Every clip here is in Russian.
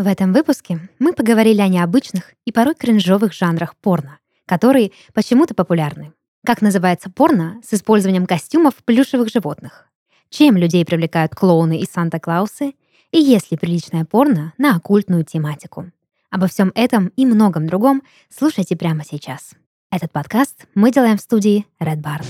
В этом выпуске мы поговорили о необычных и порой кринжовых жанрах порно, которые почему-то популярны. Как называется порно с использованием костюмов плюшевых животных? Чем людей привлекают клоуны и Санта-Клаусы? И есть ли приличное порно на оккультную тематику? Обо всем этом и многом другом слушайте прямо сейчас. Этот подкаст мы делаем в студии Red Barn.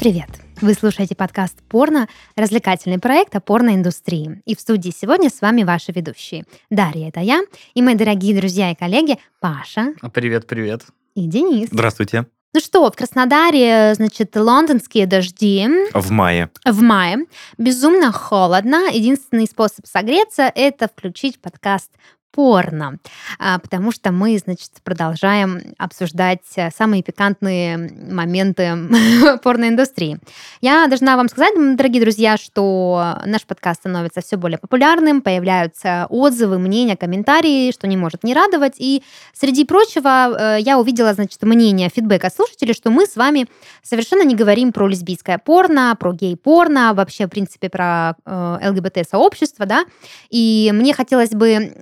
Привет! Вы слушаете подкаст «Порно» — развлекательный проект о порноиндустрии. И в студии сегодня с вами ваши ведущие. Дарья — это я, и мои дорогие друзья и коллеги Паша. Привет, привет. И Денис. Здравствуйте. Ну что, в Краснодаре, значит, лондонские дожди. В мае. В мае. Безумно холодно. Единственный способ согреться — это включить подкаст порно, а, потому что мы, значит, продолжаем обсуждать э, самые пикантные моменты порноиндустрии. Я должна вам сказать, дорогие друзья, что наш подкаст становится все более популярным, появляются отзывы, мнения, комментарии, что не может не радовать. И среди прочего э, я увидела, значит, мнение, фидбэк от слушателей, что мы с вами совершенно не говорим про лесбийское порно, про гей-порно, вообще, в принципе, про э, ЛГБТ-сообщество, да. И мне хотелось бы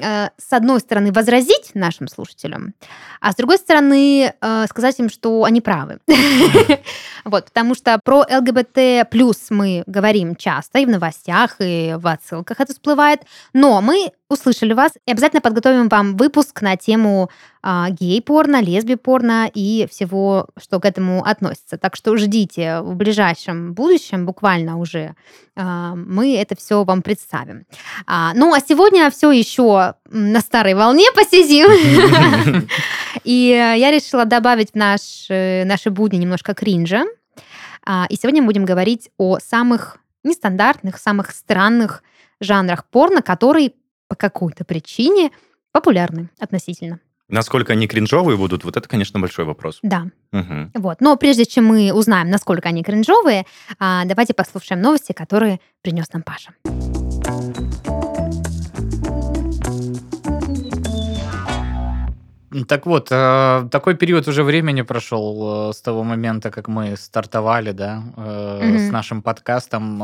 с одной стороны, возразить нашим слушателям, а с другой стороны, э, сказать им, что они правы. Вот, потому что про ЛГБТ плюс мы говорим часто и в новостях, и в отсылках это всплывает, но мы услышали вас и обязательно подготовим вам выпуск на тему а, гей-порно, лесби-порно и всего, что к этому относится. Так что ждите в ближайшем будущем, буквально уже, а, мы это все вам представим. А, ну, а сегодня все еще на старой волне посидим. И я решила добавить в наш, э, наши будни немножко кринжа. И сегодня мы будем говорить о самых нестандартных, самых странных жанрах порно, которые по какой-то причине популярны относительно. Насколько они кринжовые будут, вот это, конечно, большой вопрос. Да. Угу. Вот. Но прежде чем мы узнаем, насколько они кринжовые, а, давайте послушаем новости, которые принес нам Паша. Так вот, э, такой период уже времени прошел э, с того момента, как мы стартовали, да, mm-hmm. с нашим подкастом,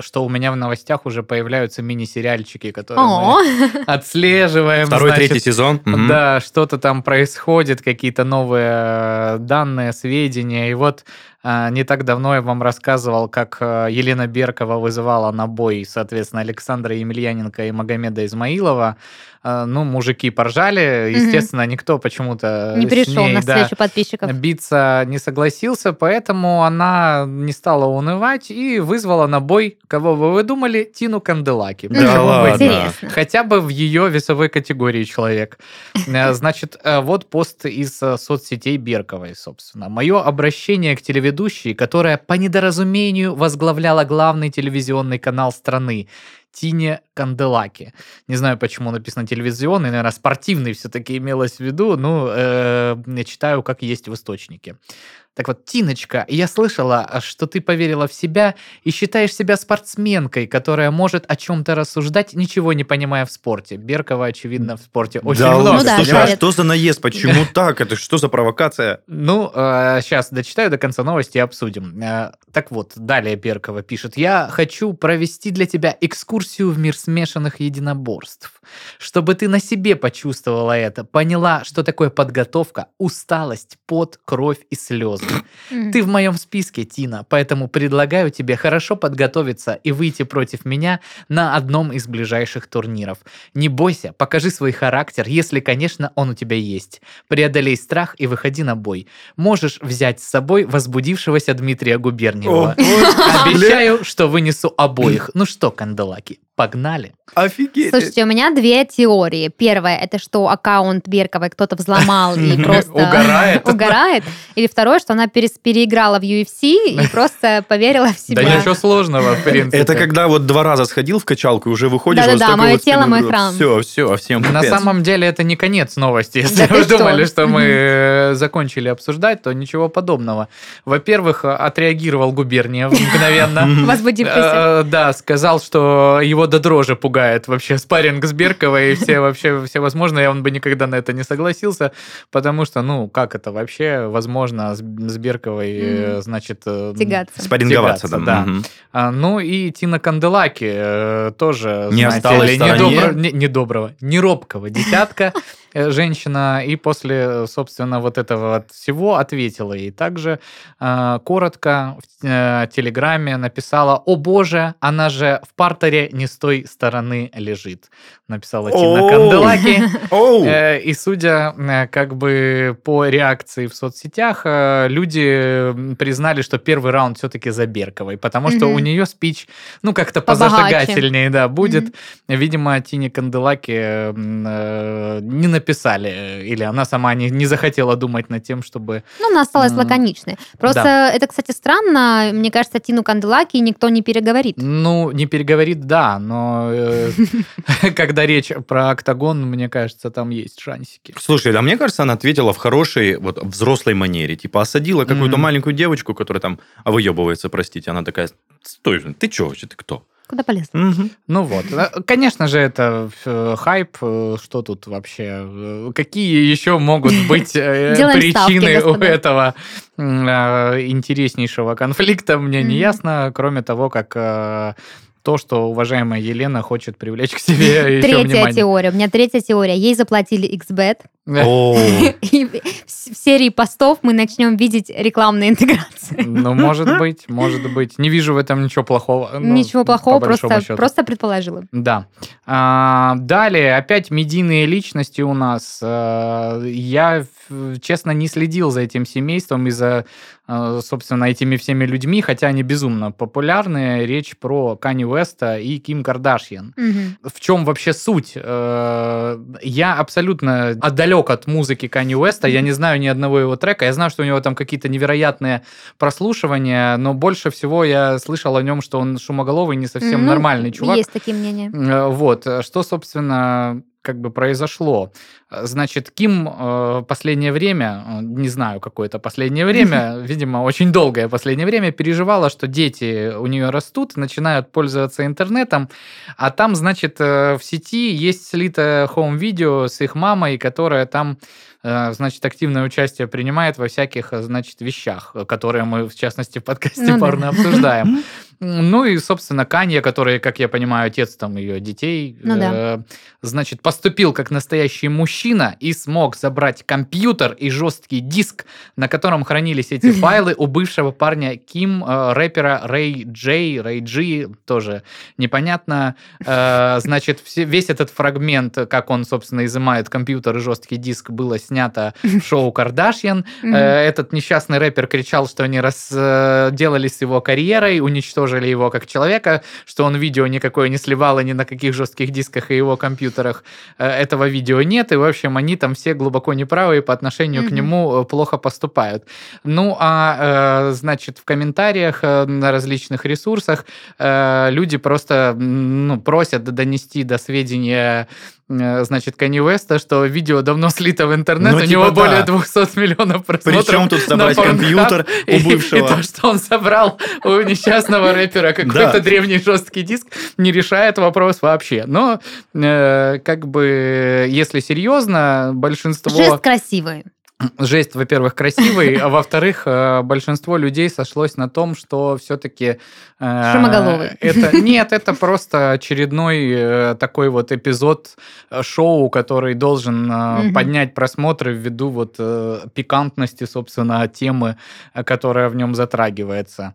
что у меня в новостях уже появляются мини-сериальчики, которые oh. мы отслеживаем. Второй, значит, третий сезон. Mm-hmm. Да, что-то там происходит, какие-то новые данные, сведения. И вот не так давно я вам рассказывал, как Елена Беркова вызывала на бой, соответственно, Александра Емельяненко и Магомеда Измаилова. Ну, мужики поржали. Естественно, никто почему-то не пришел ней, на встречу да, подписчиков. Биться не согласился, поэтому она не стала унывать и вызвала на бой, кого бы вы думали, Тину Канделаки. Да ладно. Хотя бы в ее весовой категории человек. Э, значит, э, вот пост из э, соцсетей Берковой, собственно. Мое обращение к телеведущей, которая по недоразумению возглавляла главный телевизионный канал страны, Тине Канделаки. Не знаю, почему написано телевизионный, наверное, спортивный все-таки имелось в виду, ну, э, я читаю, как есть в источнике. Так вот, Тиночка, я слышала, что ты поверила в себя и считаешь себя спортсменкой, которая может о чем-то рассуждать, ничего не понимая в спорте. Беркова, очевидно, в спорте очень да, много. Ну, да, Слушай, а что за наезд? Почему так? Это что за провокация? Ну, э, сейчас дочитаю до конца новости и обсудим. Э, так вот, далее Беркова пишет. Я хочу провести для тебя экскурсию в мир смешанных единоборств, чтобы ты на себе почувствовала это, поняла, что такое подготовка, усталость, пот, кровь и слезы. Ты в моем списке, Тина, поэтому предлагаю тебе хорошо подготовиться и выйти против меня на одном из ближайших турниров. Не бойся, покажи свой характер, если, конечно, он у тебя есть. Преодолей страх и выходи на бой. Можешь взять с собой возбудившегося Дмитрия Губерниева. Обещаю, что вынесу обоих. Ну что, кандалаки, Погнали. Офигеть. Слушайте, у меня две теории. Первая, это что аккаунт Берковой кто-то взломал и просто угорает. угорает. Или второе, что она переиграла в UFC и просто поверила в себя. Да ничего сложного, в принципе. Это когда вот два раза сходил в качалку и уже выходишь. Да-да-да, мое тело, мой храм. Все, все, всем На самом деле это не конец новости. Если вы думали, что мы закончили обсуждать, то ничего подобного. Во-первых, отреагировал Губерниев мгновенно. Возбудившийся. Э, да, сказал, что его его до дрожи пугает вообще спарринг с Берковой и все вообще все возможно. Он бы никогда на это не согласился, потому что, ну, как это вообще возможно с, с Берковой, э, Мгм. значит... э, Тягаться. Спарринговаться, тягаться, да. да. Мгм. А, ну и Тина Канделаки э, тоже, Не знаете стороне. недобро- не, недоброго, неробкого десятка э, женщина, и после, собственно, вот этого вот всего ответила ей. Также э, коротко в э, Телеграме написала, о боже, она же в партере не с той стороны лежит. Написала Тина. Канделаки. Э, И судя э, как бы по реакции в соцсетях, э, люди признали, что первый раунд все-таки за Берковой, потому что у нее спич, ну, как-то позажигательнее, да, будет. Видимо, Тине Канделаки э, не написали, э, или она сама не, не захотела думать над тем, чтобы... Ну, она осталась лаконичной. Просто это, кстати, странно. Мне кажется, Тину Канделаки никто не переговорит. Ну, не переговорит, да, но э, когда речь про октагон, мне кажется, там есть шансики. Слушай, да мне кажется, она ответила в хорошей, вот, взрослой манере. Типа, осадила какую-то маленькую девочку, которая там выебывается, простите. Она такая, стой, ты чё вообще, ты кто? Куда полез? Мгм. Ну вот, Э, конечно же, это э, хайп. э, Что тут вообще? Какие еще могут быть причины у этого интереснейшего конфликта? Мне не ясно, кроме того, как то, что уважаемая Елена хочет привлечь к себе еще Третья внимание. теория. У меня третья теория. Ей заплатили XBET. И в серии постов мы начнем видеть рекламные интеграции. Ну, может быть, может быть. Не вижу в этом ничего плохого. ну, Ничего плохого, просто, просто предположила. Да. А, далее, опять медийные личности у нас. А, я, честно, не следил за этим семейством и за, а, собственно, этими всеми людьми, хотя они безумно популярны. Речь про Кани Уэста и Ким Кардашьян. В чем вообще суть? Я абсолютно отдалек от музыки Кани Уэста. Я не знаю ни одного его трека. Я знаю, что у него там какие-то невероятные прослушивания, но больше всего я слышал о нем, что он шумоголовый, не совсем Ну, нормальный чувак. Есть такие мнения. Э, Вот, что, собственно, как бы произошло. Значит, Ким э, последнее время, э, не знаю, какое это последнее время, видимо, очень долгое последнее время, переживала, что дети у нее растут, начинают пользоваться интернетом, а там, значит, э, в сети есть слитое хоум-видео с их мамой, которая там э, значит, активное участие принимает во всяких, значит, вещах, которые мы, в частности, в подкасте Ну да. порно обсуждаем. Ну и, собственно, Канье, который, как я понимаю, отец там ее детей, Ну да. э, значит, поступил как настоящий мужчина и смог забрать компьютер и жесткий диск, на котором хранились эти файлы у бывшего парня Ким, э, рэпера Рэй Джей, Рэй Джи, тоже непонятно. Э, значит, все- весь этот фрагмент, как он, собственно, изымает компьютер и жесткий диск, было снято в шоу «Кардашьян». Э, Этот несчастный рэпер кричал, что они разделались с его карьерой, уничтожили его как человека, что он видео никакое не сливал и ни на каких жестких дисках и его компьютерах э, этого видео нет, и, в общем, они там все глубоко неправы и по отношению к Мгм. нему э, плохо поступают. Ну, а, э, значит, в комментариях на различных ресурсах люди просто ну, просят донести до сведения значит, Кани Уэста, что видео давно слито в интернет, Ну, у типа него да. более 200 миллионов просмотров. Причем тут собрать компьютер у и, бывшего? И то, что он собрал у несчастного рэпера какой-то Да. древний жесткий диск, не решает вопрос вообще. Но, э, как бы, если серьезно, большинство... Жест красивый. Жесть, во-первых, красивый, а во-вторых, э, большинство людей сошлось на том, что все-таки... Шумоголовый. Это, нет, это просто очередной э, такой вот эпизод э, шоу, который должен э, Мгм. поднять просмотры ввиду вот э, пикантности, собственно, темы, э, которая в нем затрагивается.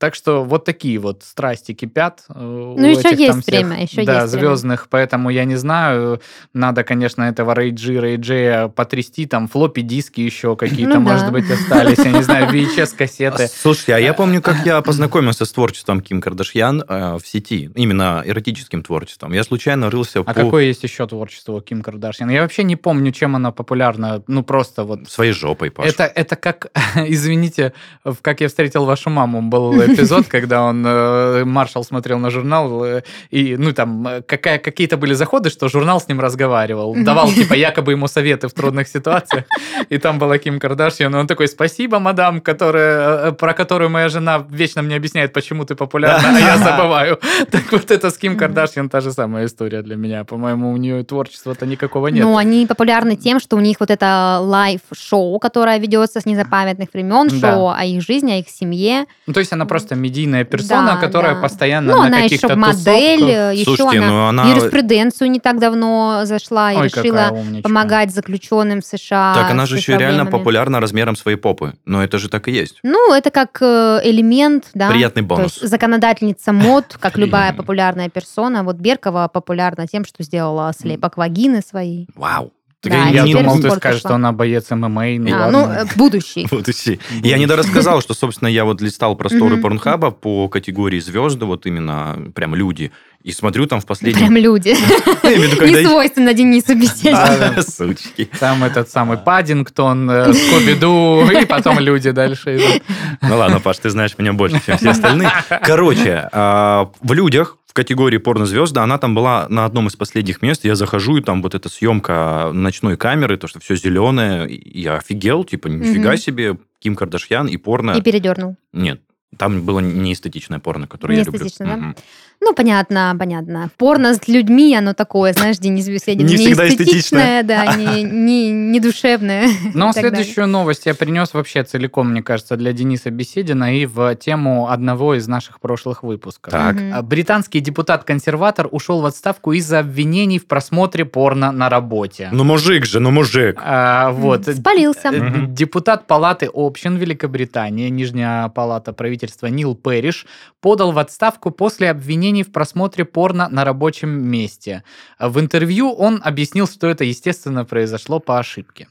Так что вот такие вот страсти кипят. Ну, Ну, еще есть время, еще да, есть время. звездных, поэтому я не знаю. Надо, конечно, этого Рейджи, Рейджея потрясти, там флоппи диски еще какие-то, Ну да. может быть, остались, я не знаю, VHS-кассеты. Слушайте, а я помню, как я познакомился с творчеством Ким Кардашьян э, в сети, именно эротическим творчеством. Я случайно рылся А какое есть еще творчество у Ким Кардашьян? Я вообще не помню, чем она популярна. Ну, просто вот своей жопой, Паш. Это, это как, извините, в «Как я встретил вашу маму» был эпизод, когда он, э, Маршал смотрел на журнал, э, и, ну, там, э, какая, какие-то были заходы, что журнал с ним разговаривал, давал, типа, якобы ему советы в трудных ситуациях, и там была Ким Кардашьян, и он такой, спасибо, мадам, которая, про которую моя жена вечно мне объясняет, почему ты популярна, а я забываю. Так вот это с Ким Кардашьян та же самая история для меня. По-моему, у нее творчества-то никакого нет. Ну, они популярны тем, что у них вот это live-шоу, которое ведется с незапамятных времен, шоу о их жизни, о их семье. Ну, то есть она просто медийная персона, Да, которая да. постоянно Ну, на она еще каких-то модель, тусовках. еще Слушайте, она, ну она- юриспруденцию не так давно зашла и Ой, решила помогать заключенным в США. Так она же еще и реально популярна размером своей попы. Но это же так и есть. Ну, это как э, элемент, да. Приятный То бонус. есть законодательница мод, как любая популярная персона. Вот Беркова популярна тем, что сделала слепок вагины своей. Вау. Так Да, я думал, ты скажешь, пошла. что она боец ММА. Ну, А, ну, ладно. э, будущий. Все. Я не рассказал, что, собственно, я вот листал просторы. Порнхаба по категории звезды, вот именно прям люди, и смотрю там в последнем... Прям люди. Не свойственно Денису беседе. Сучки. Там этот самый Паддингтон, э, Скуби-Ду, и потом люди дальше идут. Ну ладно, Паш, ты знаешь меня больше, чем все остальные. Короче, а, в людях в категории порнозвезда, она там была на одном из последних мест. Я захожу, и там вот эта съемка ночной камеры, то, что все зеленое. Я офигел, типа, нифига Мгм. себе, Ким Кардашьян и порно. И передернул. Нет, там было не эстетичное порно, которое я люблю. Неэстетичное, да? Мгм. Ну, понятно, понятно. Порно с людьми, оно такое, знаешь, Денис Беседин. Не всегда эстетичное, да, не, не, не душевное. Но так далее. следующую новость я принес вообще целиком, мне кажется, для Дениса Беседина и в тему одного из наших прошлых выпусков. Так. А, Британский депутат-консерватор ушел в отставку из-за обвинений в просмотре порно на работе. Ну, мужик же, ну, мужик. А, вот. Спалился. Э. Депутат Палаты общин Великобритании, Нижняя палата правительства Нил Пэриш, подал в отставку после обвинений в просмотре порно на рабочем месте. В интервью он объяснил, что это, естественно, произошло по ошибке.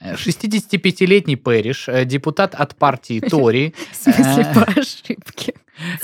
Э, 65-летний Пэриш, э, депутат от партии Тори, В смысле, э, по ошибке.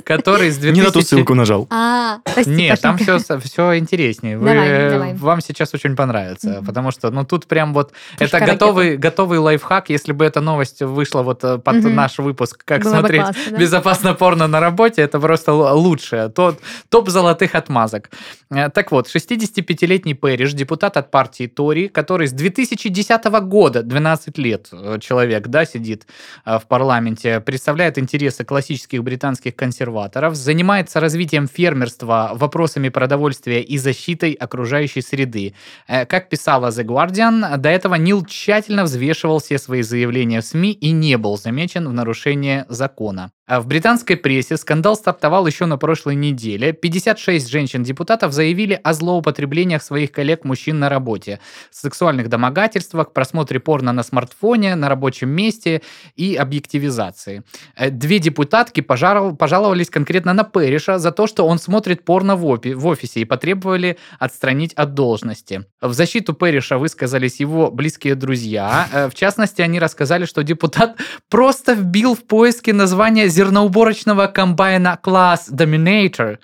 Который с 2000... Не на ту ссылку нажал. А, Нет, там все, все интереснее. Вы, Давай, э, давай. Вам сейчас очень понравится, Мгм. потому что, ну, тут прям вот Пушка это готовый, готовый лайфхак. Если бы эта новость вышла вот э, под Мгм. наш выпуск, как Было бы смотреть классно, да. безопасно порно на работе, это просто лучшее. Тот, топ золотых отмазок. Э, Так вот, 65-летний Пэриш, депутат от партии Тори, который с 2010 года, 12 лет человек, да, сидит в парламенте, представляет интересы классических британских консерваторов, занимается развитием фермерства, вопросами продовольствия и защитой окружающей среды. Э, Как писала The Guardian, до этого Нил тщательно взвешивал все свои заявления в СМИ и не был замечен в нарушении закона. А в британской прессе скандал стартовал еще на прошлой неделе. 56 женщин-депутатов заявили о злоупотреблениях своих коллег-мужчин на работе, сексуальных домогательствах, просмотре порно на смартфоне, на рабочем месте и объективизации. Э, Две депутатки пожаловались конкретно на Перриша за то, что он смотрит порно в, в офисе и потребовали отстранить от должности. В защиту Перриша высказались его близкие друзья. Э, В частности, они рассказали, что депутат просто вбил в поиске название зерноуборочного комбайна класс Dominator.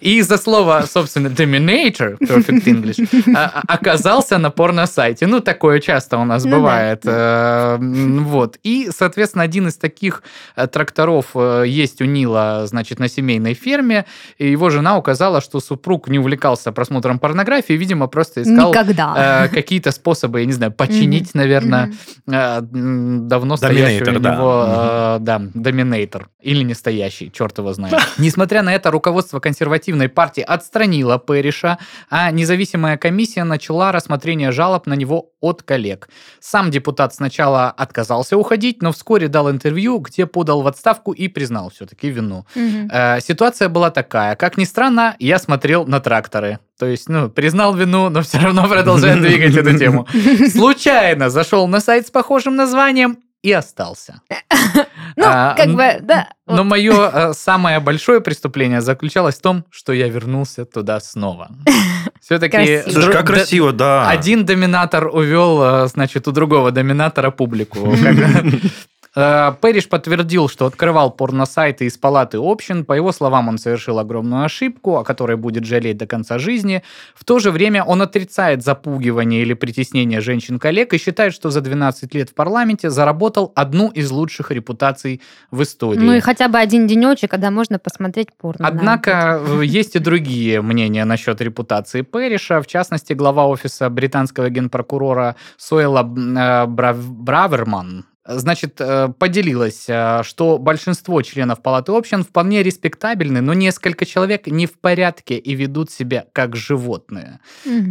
И, из-за слова, собственно, Dominator, Perfect English, а- оказался на порно-сайте. Ну, такое часто у нас Ну бывает. Э, Вот. И, соответственно, один из таких э, тракторов э, есть у Нила, значит, на семейной ферме. И его жена указала, что супруг не увлекался просмотром порнографии, видимо, просто искал какие-то способы, я не знаю, починить, наверное, давно стоящий у него, да, доминейтор. Или не стоящий, черт его знает. Несмотря на это, руководство консервативной партии отстранило Пэриша, а независимая комиссия начала рассмотрение жалоб на него от коллег. Сам депутат сначала отказался уходить, но вскоре дал интервью, где подал в отставку и признал все-таки вину. Э, Ситуация была такая. Как ни странно, я смотрел на тракторы. То есть, ну, признал вину, но все равно продолжает двигать эту тему. Случайно зашел на сайт с похожим названием и остался. Ну, А, как бы, да. Но вот. мое самое большое преступление заключалось в том, что я вернулся туда снова. Все-таки Красиво. Слушай, как красиво, да. один доминатор увел, э, значит, у другого доминатора публику. Э, Пэриш подтвердил, что открывал порносайты из палаты общин. По его словам, он совершил огромную ошибку, о которой будет жалеть до конца жизни. В то же время он отрицает запугивание или притеснение женщин-коллег и считает, что за 12 лет в парламенте заработал одну из лучших репутаций в истории. Ну и хотя бы один денечек, когда можно посмотреть порно. Однако э, есть и другие мнения насчет репутации Пэриша. В частности, глава офиса британского генпрокурора Сойла э, Брав- Браверман значит, э, поделилась, э, что большинство членов Палаты общин вполне респектабельны, но несколько человек не в порядке и ведут себя как животные.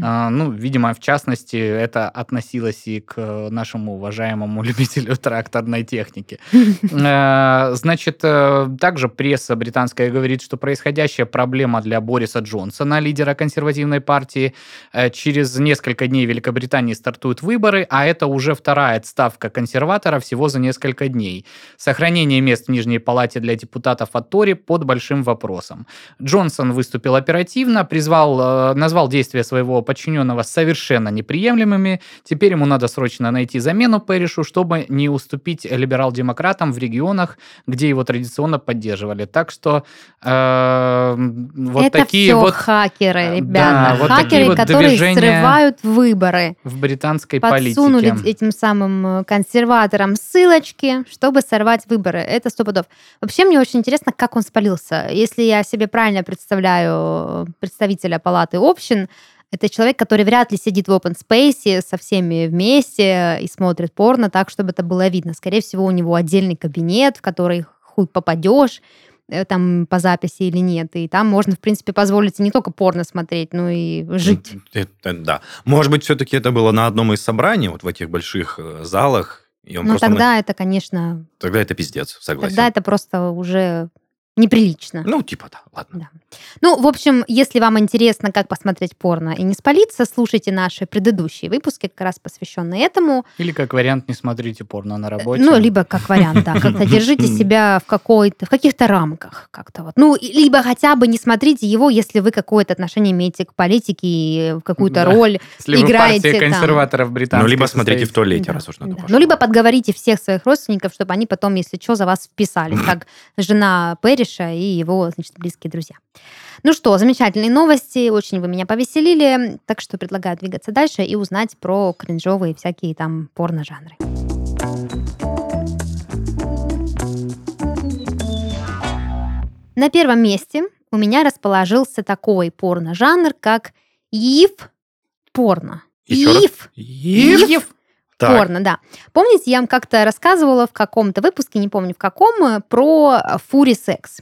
А, Ну, видимо, в частности, это относилось и к нашему уважаемому любителю тракторной техники. Э, Значит, также пресса британская говорит, что происходящая проблема для Бориса Джонсона, лидера консервативной партии. Через несколько дней в Великобритании стартуют выборы, а это уже вторая отставка консерватора всего за несколько дней. Сохранение мест в Нижней Палате для депутатов от Тори под большим вопросом. Джонсон выступил оперативно, призвал, э, назвал действия своего подчиненного совершенно неприемлемыми. Теперь ему надо срочно найти замену Пэришу, чтобы не уступить либерал-демократам в регионах, где его традиционно поддерживали. Так что э, вот это такие все вот хакеры, э, ребята. да, вот хакеры, вот которые срывают выборы. в британской Подсунули политике. этим самым э, консерваторам ссылочки, чтобы сорвать выборы. Это сто пудов. Вообще, мне очень интересно, как он спалился. Если я себе правильно представляю э, представителя палаты общин, это человек, который вряд ли сидит в open space со всеми вместе и смотрит порно так, чтобы это было видно. Скорее всего, у него отдельный кабинет, в который хуй попадешь э, там по записи или нет. И там можно, в принципе, позволить не только порно смотреть, но и жить. Это, да. Может быть, все-таки это было на одном из собраний, вот в этих больших э, залах. И он Но просто на- тогда это, конечно, Тогда это пиздец, согласен. тогда это просто уже неприлично. Ну, типа, да, ладно. Ну, в общем, если вам интересно, как посмотреть порно и не спалиться, слушайте наши предыдущие выпуски, как раз посвященные этому. Или как вариант не смотрите порно на работе. Ну, либо как вариант, да, как-то держите себя в какой-то, в каких-то рамках как-то вот. Ну, либо хотя бы не смотрите его, если вы какое-то отношение имеете к политике и в какую-то Да. роль. Если играете там. консерваторов британских Ну, либо смотрите в туалете, Да, раз уж на то да. Ну, либо подговорите всех своих родственников, чтобы они потом, если что, за вас вписались, как жена Перриша и его, значит, близкие друзья. Ну что, замечательные новости, очень вы меня повеселили, так что предлагаю двигаться дальше и узнать про кринжовые всякие там порно-жанры. На первом месте у меня расположился такой порно-жанр, как ив-порно. Еще раз? Ив Ив? Так, Порно, да. Помните, я вам как-то рассказывала в каком-то выпуске, не помню в каком, э, про фури секс.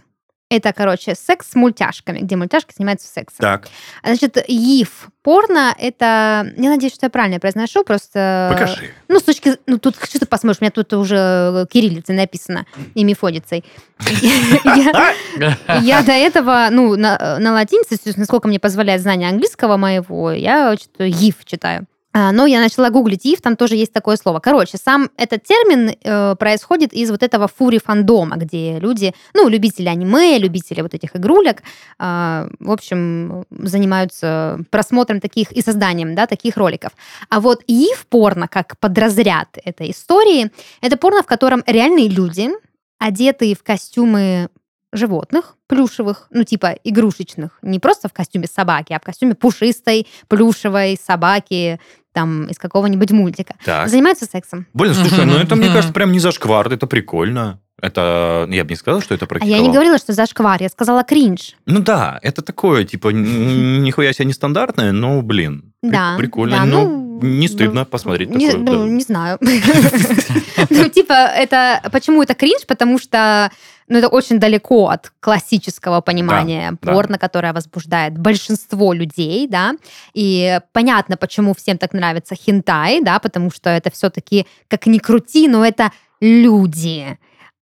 Это, короче, секс с мультяшками, где мультяшки занимаются сексом. так, Значит, ив порно это... Я надеюсь, что я правильно произношу, просто... покажи. Ну, с точки... Ну, тут что ты посмотришь, у меня тут уже кириллицей написано и мефодицей. Я- до этого, ну, на, на латинице, насколько мне позволяет знание английского моего, я что-то ив читаю. А, Но я начала гуглить ив, там тоже есть такое слово. Короче, сам этот термин э, происходит из вот этого фури фандома, где люди, ну, любители аниме, любители вот этих игрулек, а, в общем, занимаются просмотром таких и созданием, да, таких роликов. А вот ив порно, как подразряд этой истории, это порно, в котором реальные люди, одетые в костюмы животных плюшевых, ну типа игрушечных, не просто в костюме собаки, а в костюме пушистой плюшевой собаки там из какого-нибудь мультика. Так. Занимаются сексом. Блин, слушай, ну это, мне кажется, прям не зашквар, это прикольно. Это, я бы не сказал, что это А практиковал. я не говорила, что зашквар, я сказала кринж. Ну да, это такое, типа, нихуя себе нестандартное, но, блин, Да, прикольно. да, ну, ну, не ну, стыдно посмотреть Не, такое. ну, да. не знаю. Ну, типа, это... Почему это кринж? Потому что ну, это очень далеко от классического понимания да. порно, которое возбуждает большинство людей, да. И понятно, почему всем так нравится хентай, да, потому что это все-таки, как ни крути, но это люди.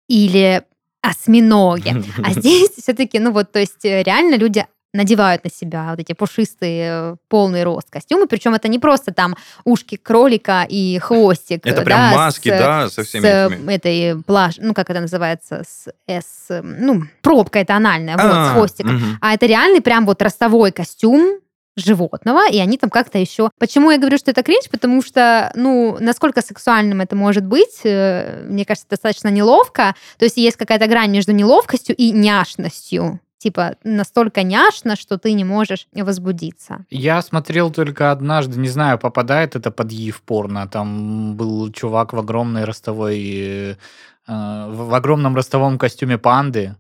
Или осьминоги. А здесь все-таки, ну вот, то есть э, реально люди надевают на себя вот эти пушистые э, полный рост костюмы, причем это не просто там ушки кролика и хвостик. Это э, прям да, маски, с, да, со с всеми э, этими. этой плаж, ну как это называется, с, с э, ну пробка это анальная, вот, А, с хвостиком. мгм. А это реальный прям вот ростовой костюм, животного, и они там как-то еще... Почему я говорю, что это кринж? Потому что, ну, насколько сексуальным это может быть, э, мне кажется, достаточно неловко. То есть есть какая-то грань между неловкостью и няшностью. Типа настолько няшно, что ты не можешь возбудиться. Я смотрел только однажды, не знаю, попадает это под Ев порно. Там был чувак в огромной ростовой... э, в огромном ростовом костюме панды.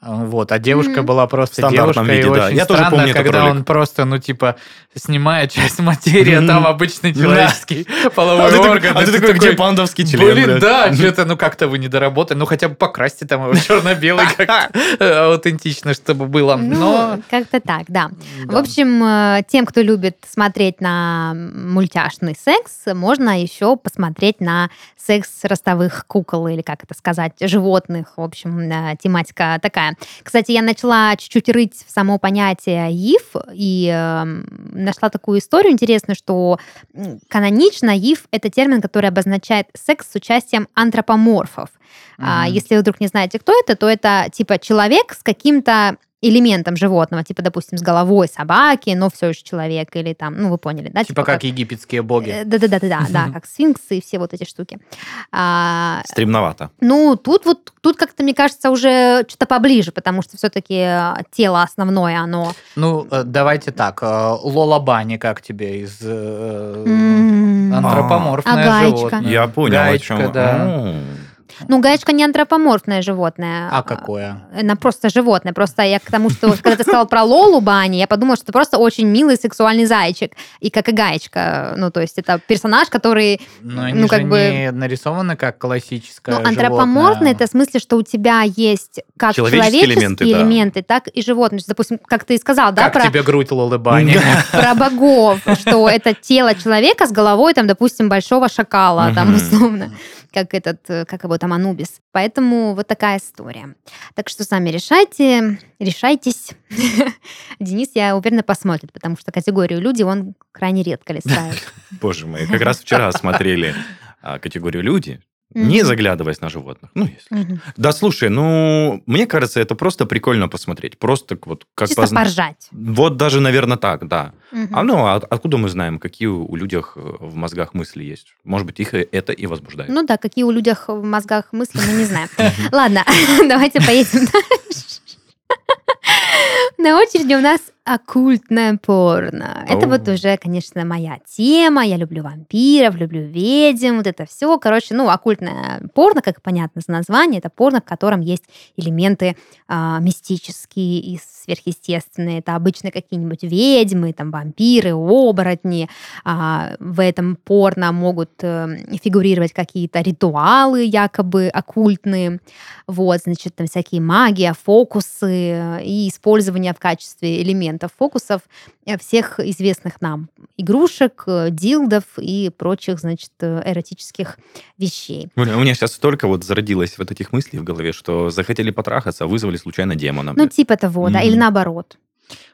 А, Вот, а девушка Мгм. была просто девушка, виде, и да. очень Я тоже странно, помню этот когда он просто, ну, типа, снимает часть материи, а там обычный человеческий половой А ты такой- орган. а и ты ты такой, где пандовский член? Блин, блядь?» да, что-то, ну, как-то вы не доработали. Ну, хотя бы покрасьте там его черно-белый как аутентично, чтобы было. Ну, Но... как-то так, да. В общем, э, тем, кто любит смотреть на мультяшный секс, можно еще посмотреть на секс ростовых кукол, или как это сказать, животных. В общем, э, тематика такая. Кстати, я начала чуть-чуть рыть в само понятие ИФ и э, нашла такую историю интересную, что канонично ИФ — это термин, который обозначает секс с участием антропоморфов. А, Мгм. Если вы вдруг не знаете, кто это, то это типа человек с каким-то элементом животного, типа, допустим, с головой собаки, но все еще человек, или там, ну, вы поняли, да? Типа как египетские боги. Э, Да-да-да, да, как сфинксы и все вот эти штуки. А, Стремновато. ну, тут вот, тут как-то, мне кажется, уже что-то поближе, потому что все-таки тело основное, оно... Ну, э, давайте так. э, Лола Бани, как тебе из э, антропоморфное А животное? Я понял, о Гаечка, чем. да. Ну, гаечка не антропоморфное животное. А какое? Она просто животное. Просто я к тому, что когда ты сказал про Лолу Бани, я подумала, что это просто очень милый сексуальный зайчик. И как и гаечка. Ну, то есть это персонаж, который... Но они ну, же как бы- не нарисованы как классическое Ну, антропоморфный, животное. это в смысле, что у тебя есть как Человеческие человеческие элементы, да. элементы, так и животные. Допустим, как ты и сказал, да, Как про, тебе грудь Лолы Бани? про богов, что это тело человека с головой, там, допустим, большого шакала, там, условно, как этот, э, как его там, Анубис. Поэтому вот такая история. Так что сами решайте, решайтесь. Денис, я уверена, посмотрит, потому что категорию люди он крайне редко листает. Боже мой, как раз вчера смотрели а, категорию люди, не Мгм. заглядываясь на животных. Ну, если. Мгм. Да, слушай, ну, мне кажется, это просто прикольно посмотреть. Просто вот как Чисто позна- поржать. Вот даже, наверное, так, да. Мгм. А ну, а откуда мы знаем, какие у людях э, в мозгах мысли есть? Может быть, их это и возбуждает. Ну да, какие у людях в мозгах мысли, мы не знаем. Ладно, давайте поедем дальше. На очереди у нас оккультное порно. Это Оу. вот уже, конечно, моя тема. Я люблю вампиров, люблю ведьм, вот это все. Короче, ну, оккультное порно, как понятно из названия, это порно, в котором есть элементы а, мистические и сверхъестественные. Это обычно какие-нибудь ведьмы, там, вампиры, оборотни. А, в этом порно могут э, фигурировать какие-то ритуалы якобы оккультные. Вот, значит, там всякие магия, фокусы э, и использование в качестве элементов фокусов э, всех известных нам игрушек, э, дилдов и прочих, значит, э, эротических вещей. У меня сейчас столько вот зародилось вот этих мыслей в голове, что захотели потрахаться, вызвали случайно демона. Ну, типа того, да, Мгм. или наоборот.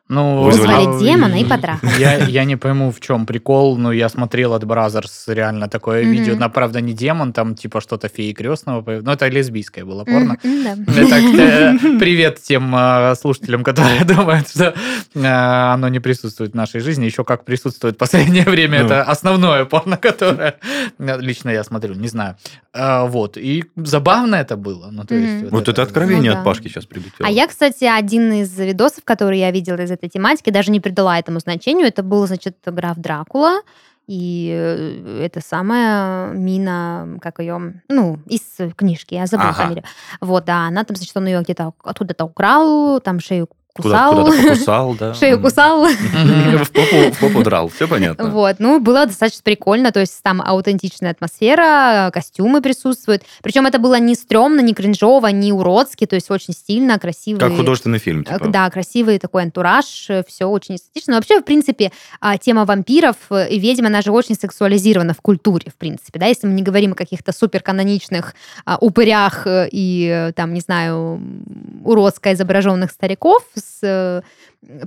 Ну, Вызвали а, демона и потрахали. Я, я не пойму, в чем прикол, но я смотрел от Brazzers реально такое Мгм. видео. На, правда, не демон, там типа что-то феи крестного. Ну, это лесбийское было порно. Мгм, да. Это, э, привет тем э, слушателям, которые думают, что э, оно не присутствует в нашей жизни. Еще как присутствует в последнее время. Ну. Это основное порно, которое э, лично я смотрю, не знаю. Э, Вот. И забавно это было. Ну, то есть, Мгм. Вот это откровение Ну да. от Пашки сейчас прилетело. А я, кстати, один из видосов, который я видела из этой тематики, даже не придала этому значению. Это был, значит, граф Дракула. И э, это самая Мина, как ее, ну, из книжки, я забыла Ага. фамилию. Вот, да, она там, значит, он ее где-то откуда-то украл, там шею Куда, кусал, куда-то покусал, да. шею кусал. В попу, в попу драл, все понятно. Вот, ну, было достаточно прикольно, то есть там аутентичная атмосфера, костюмы присутствуют. Причем это было не стрёмно, не кринжово, не уродски, то есть очень стильно, красиво. Как художественный фильм, Э, типа. Да, красивый такой антураж, все очень эстетично. Но вообще, в принципе, а, тема вампиров э, и ведьм, она же очень сексуализирована в культуре, в принципе, да, если мы не говорим о каких-то суперканоничных а, упырях э, и, э, там, не знаю, уродско изображенных стариков с э,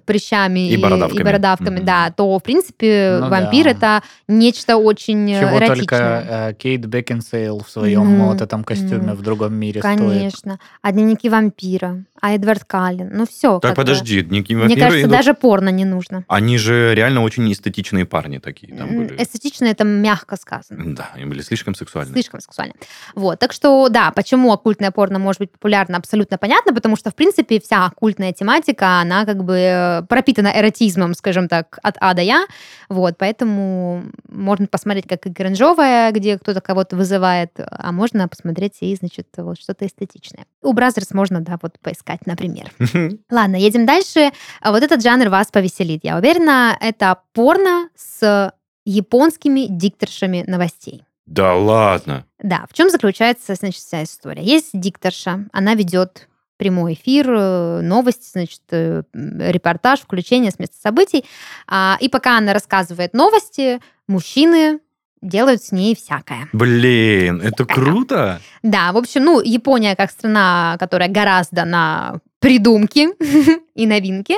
прыщами И бородавками. и бородавками, Мгм. да, то, в принципе, Ну вампир да. это нечто очень э, Чего эротичное. только э, Кейт Бекинсейл в своем Ну, вот этом костюме ну, в другом мире стоит. Конечно. А дневники вампира, а Эдвард Каллен. Ну все. Так, подожди, дневники Мне вампира кажется, идут- даже порно не нужно. Они же реально очень эстетичные парни такие там были. Эстетично это мягко сказано. Да, они были слишком сексуальны. Слишком сексуально. Вот, так что, да, почему оккультное порно может быть популярно, абсолютно понятно, потому что, в принципе, вся оккультная тематика, она как бы э, пропитана эротизмом, скажем так, от А до Я, вот, поэтому можно посмотреть как и кринжовое, где кто-то кого-то вызывает, а можно посмотреть и, значит, вот что-то эстетичное. У Brazzers можно, да, вот поискать, например. Ладно, едем дальше. А Вот этот жанр вас повеселит. Я уверена, это порно с японскими дикторшами новостей. Да ладно. Да, в чем заключается, значит, вся история? Есть дикторша, она ведет прямой эфир, э, новости, значит, э, репортаж, включение с места событий. А, И пока она рассказывает новости, мужчины делают с ней всякое. Блин, это круто. Да, в общем, ну, Япония как страна, которая гораздо на придумки и новинки,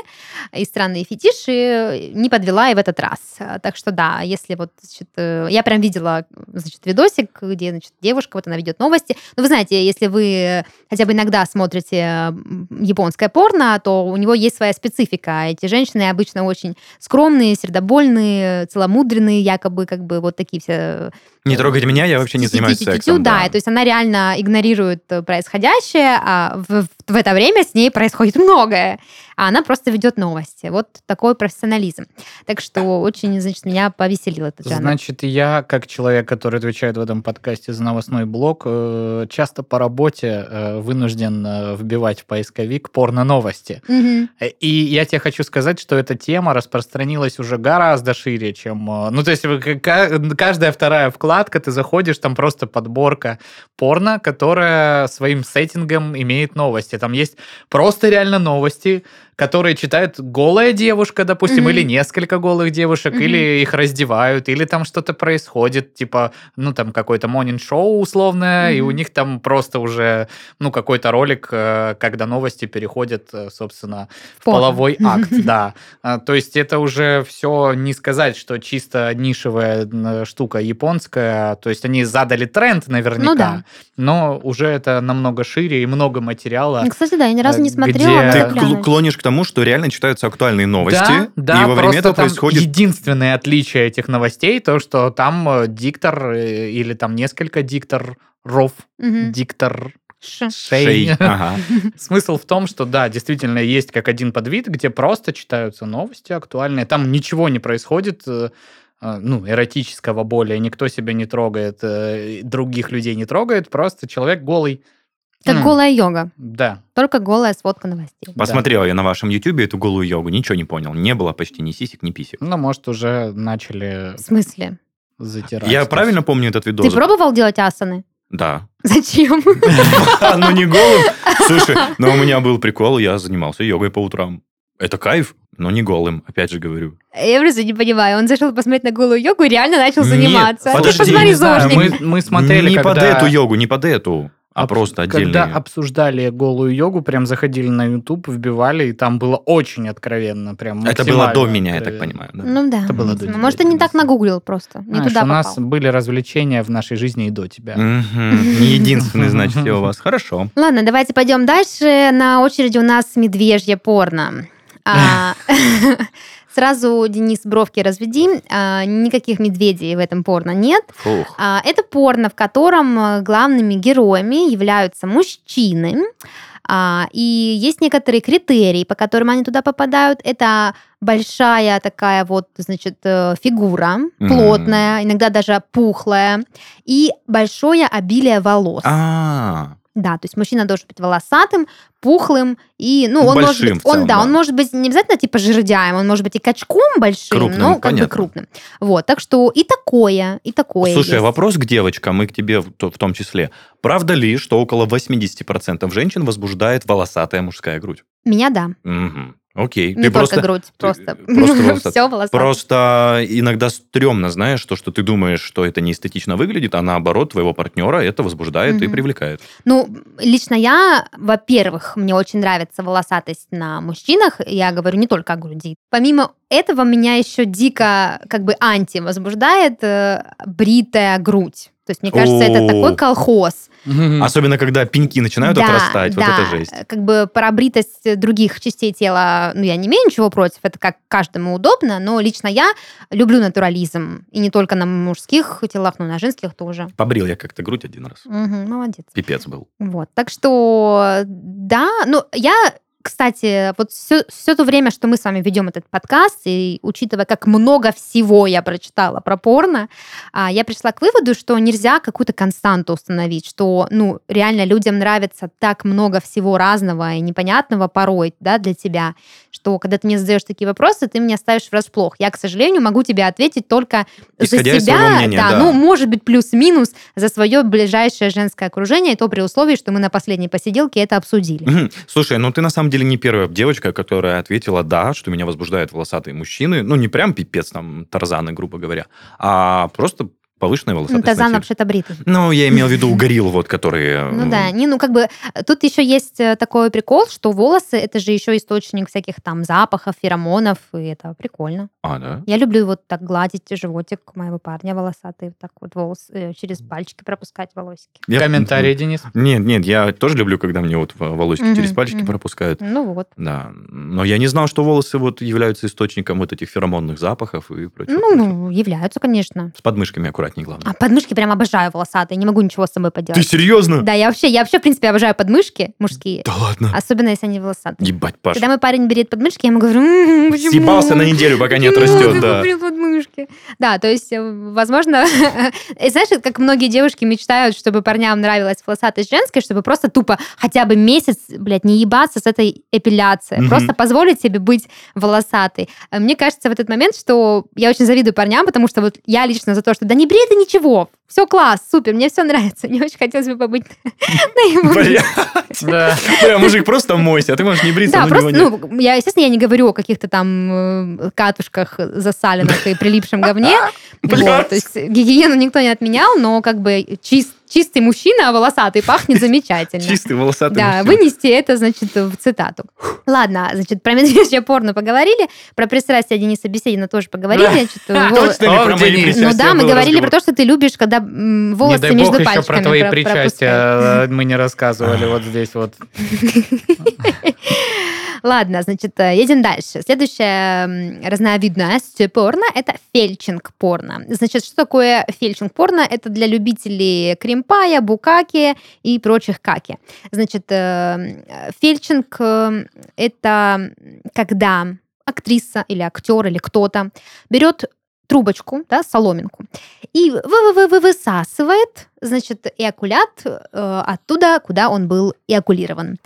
и странные фетиши, не подвела и в этот раз. Так что да, если вот, значит, э, я прям видела, значит, видосик, где, значит, девушка, вот она ведет новости. Ну, вы знаете, если вы хотя бы иногда смотрите японское порно, то у него есть своя специфика. Эти женщины обычно очень скромные, сердобольные, целомудренные, якобы, как бы вот такие все Не трогайте меня, я вообще не занимаюсь сексом. Да, то есть она реально игнорирует э, происходящее, а в это время с ней происходит многое, а она просто ведет новости. Вот такой профессионализм. Так что очень, значит, меня повеселил этот жанр. Значит, я, как человек, который отвечает в этом подкасте за новостной блог, э, часто по работе э, вынужден э, вбивать в поисковик порно-новости. Э, И я тебе хочу сказать, что эта тема распространилась уже гораздо шире, чем... Ну, то есть каждая вторая вкладка, ты заходишь, там просто подборка порно, которая своим сеттингом имеет новости. Там есть просто реально новости, которые читает голая девушка, допустим, Мгм. или несколько голых девушек, Мгм. или их раздевают, или там что-то происходит, типа, ну, там какое-то монинг-шоу условное, и у них там просто уже, ну, какой-то ролик, э, когда новости переходят, э, собственно, в Порно. половой акт, да. А, То есть это уже все не сказать, что чисто нишевая штука японская. То есть они задали тренд наверняка, Ну да. но уже это намного шире и много материала. Ну, Кстати, да, я ни разу не Э, смотрела. где- Ты клонишь к тому, что реально читаются актуальные новости, Да, да, и во время просто этого происходит... единственное отличие этих новостей, то, что там э, диктор э, или там несколько дикторов, Мгм. диктор Ш. Шей. шей. Ага. Смысл в том, что да, действительно есть как один подвид, где просто читаются новости актуальные. Там ничего не происходит, э, ну, эротического более, никто себя не трогает, других людей не трогает, просто человек голый. Как Ну, голая йога. Да. Только голая сводка новостей. Посмотрел я на вашем ютубе эту голую йогу, ничего не понял. Не было почти ни сисек, ни писек. Ну, может, уже начали В смысле? затирать. Я правильно помню этот видос? Ты пробовал делать асаны? Да. Зачем? Ну не голым. Слушай, но у меня был прикол, я занимался йогой по утрам. Это кайф, но не голым, опять же говорю. Я просто не понимаю. Он зашел посмотреть на голую йогу и реально начал Нет, заниматься. подожди, Ты посмотри, не знаю, зожник. мы, мы смотрели, не когда... под эту йогу, не под эту, а Обс- просто Когда отдельно. обсуждали голую йогу, прям заходили на YouTube, вбивали, и там было очень откровенно. Прям Это было до меня, я так откровенно. понимаю. да. Ну да. Это было до тебя, Может, ты не так нагуглил просто. Не Знаешь, туда у нас попал. были развлечения в нашей жизни и до тебя. Не единственный, значит, я у вас. Хорошо. Ладно, давайте пойдем дальше. На очереди у нас медвежье порно. Сразу, Денис, бровки разведи. А, Никаких медведей в этом порно нет. Фух. А, Это порно, в котором э, главными героями являются мужчины. А, И есть некоторые критерии, по которым они туда попадают. Это большая такая вот, значит, э, фигура, плотная, иногда даже пухлая, и большое обилие волос. А, Да, то есть мужчина должен быть волосатым, пухлым, и, ну, он может Большим быть, в целом, он, да, да. он может быть не обязательно типа жирдяем, он может быть и качком большим, Крупным, но как понятно. бы крупным. Вот, так что и такое, и такое Слушай, есть. вопрос к девочкам и к тебе в, в том числе. Правда ли, что около 80% женщин возбуждает волосатая мужская грудь? Меня да. Мгм. Окей. Не ты только просто, грудь, просто. просто. Все волосатое. Просто иногда стрёмно, знаешь, то, что ты думаешь, что это не эстетично выглядит, а наоборот, твоего партнера это возбуждает и Мгм. привлекает. Ну, лично я, во-первых, мне очень нравится волосатость на мужчинах. Я говорю не только о груди. Помимо этого, меня еще дико как бы анти возбуждает э, бритая грудь. То есть, мне кажется, это О. такой колхоз. Особенно, когда пеньки начинают Да, отрастать. Вот да. это жесть. Как бы про бритость других частей тела, ну, я не имею ничего против, это как каждому удобно, но лично я люблю натурализм. И не только на мужских телах, но и на женских тоже. Побрил я как-то грудь один раз. Мгм, молодец. Пипец был. Вот, так что, да, ну, я, кстати, вот все, все то время, что мы с вами ведем этот подкаст, и учитывая, как много всего я прочитала про порно, а, я пришла к выводу, что нельзя какую-то константу установить, что, ну, реально людям нравится так много всего разного и непонятного порой, да, для тебя, что когда ты мне задаешь такие вопросы, ты меня ставишь врасплох. Я, к сожалению, могу тебе ответить только Исходя за себя, мнения, да. ну, может быть, плюс-минус за свое ближайшее женское окружение, и то при условии, что мы на последней посиделке это обсудили. Слушай, ну ты на самом деле не первая девочка, которая ответила «да», что меня возбуждают волосатые мужчины. Ну, не прям пипец там Тарзаны, грубо говоря, а просто повышенная Ну, волосатость. Тазан на теле. вообще-то бритый. Ну, я имел в виду у горилл, вот, которые... Ну да, не, ну как бы э, тут еще есть э, такой прикол, что волосы это же еще источник всяких там запахов, феромонов, и это прикольно. А, да? Я люблю вот так гладить животик моего парня волосатый, вот так вот волос э, через пальчики пропускать волосики. Я- Комментарий, Денис. Нет, нет, я тоже люблю, когда мне вот волосики Мгм, через пальчики мгм. пропускают. Ну вот. Да, но я не знал, что волосы вот являются источником вот этих феромонных запахов и прочего. прочего. Ну, являются, конечно. С подмышками аккуратнее, главное. А подмышки прям обожаю волосатые, не могу ничего с собой Ты поделать. серьезно? Да, я вообще, я вообще, в принципе, обожаю подмышки мужские, Да ладно. особенно если они волосатые. Ебать, Паш. Когда мой парень берет подмышки, я ему говорю, «М, почему? Съебался на неделю, пока не отрастет, ты да. подмышки? Да, то есть, э, возможно, и знаешь, как многие девушки мечтают, чтобы парням нравилась волосатость женская, чтобы просто тупо хотя бы месяц, блядь, не ебаться с этой эпиляцией, просто позволить себе быть волосатой. Э, Мне кажется в этот момент, что я очень завидую парням, потому что вот я лично за то, что да не брей ты ничего, все класс, супер, мне все нравится, мне очень хотелось бы побыть на его. Да. Мужик, просто мойся, а ты можешь не бриться, Да, просто, ну, я, естественно, я не говорю о каких-то там э, катушках засаленных и прилипшем говне. То есть гигиену никто не отменял, но как бы чист- чистый мужчина, волосатый, пахнет замечательно. Чистый волосатый Да, мужчина. вынести это, значит, в цитату. Ладно, значит, про медвежье порно поговорили, про пристрастие Дениса Беседина тоже поговорили. значит, вол- Точно ли Ох, про мои Денис. причастия Ну да, мы говорили разговор? про то, что ты любишь, когда волосы дай между бог еще пальчиками про твои про- причастия э, мы не рассказывали вот здесь вот. Ладно, значит, э, едем дальше. Следующая разновидность порно – это фельдшинг-порно. Значит, что такое фельдшинг-порно? Это для любителей кримпая, букаки и прочих каки. Значит, э, фельдшинг э, – это когда актриса или актер или кто-то берет трубочку, да, соломинку, и вы- вы- вы- вы- высасывает, значит, эякулят э, оттуда, куда он был эякулирован.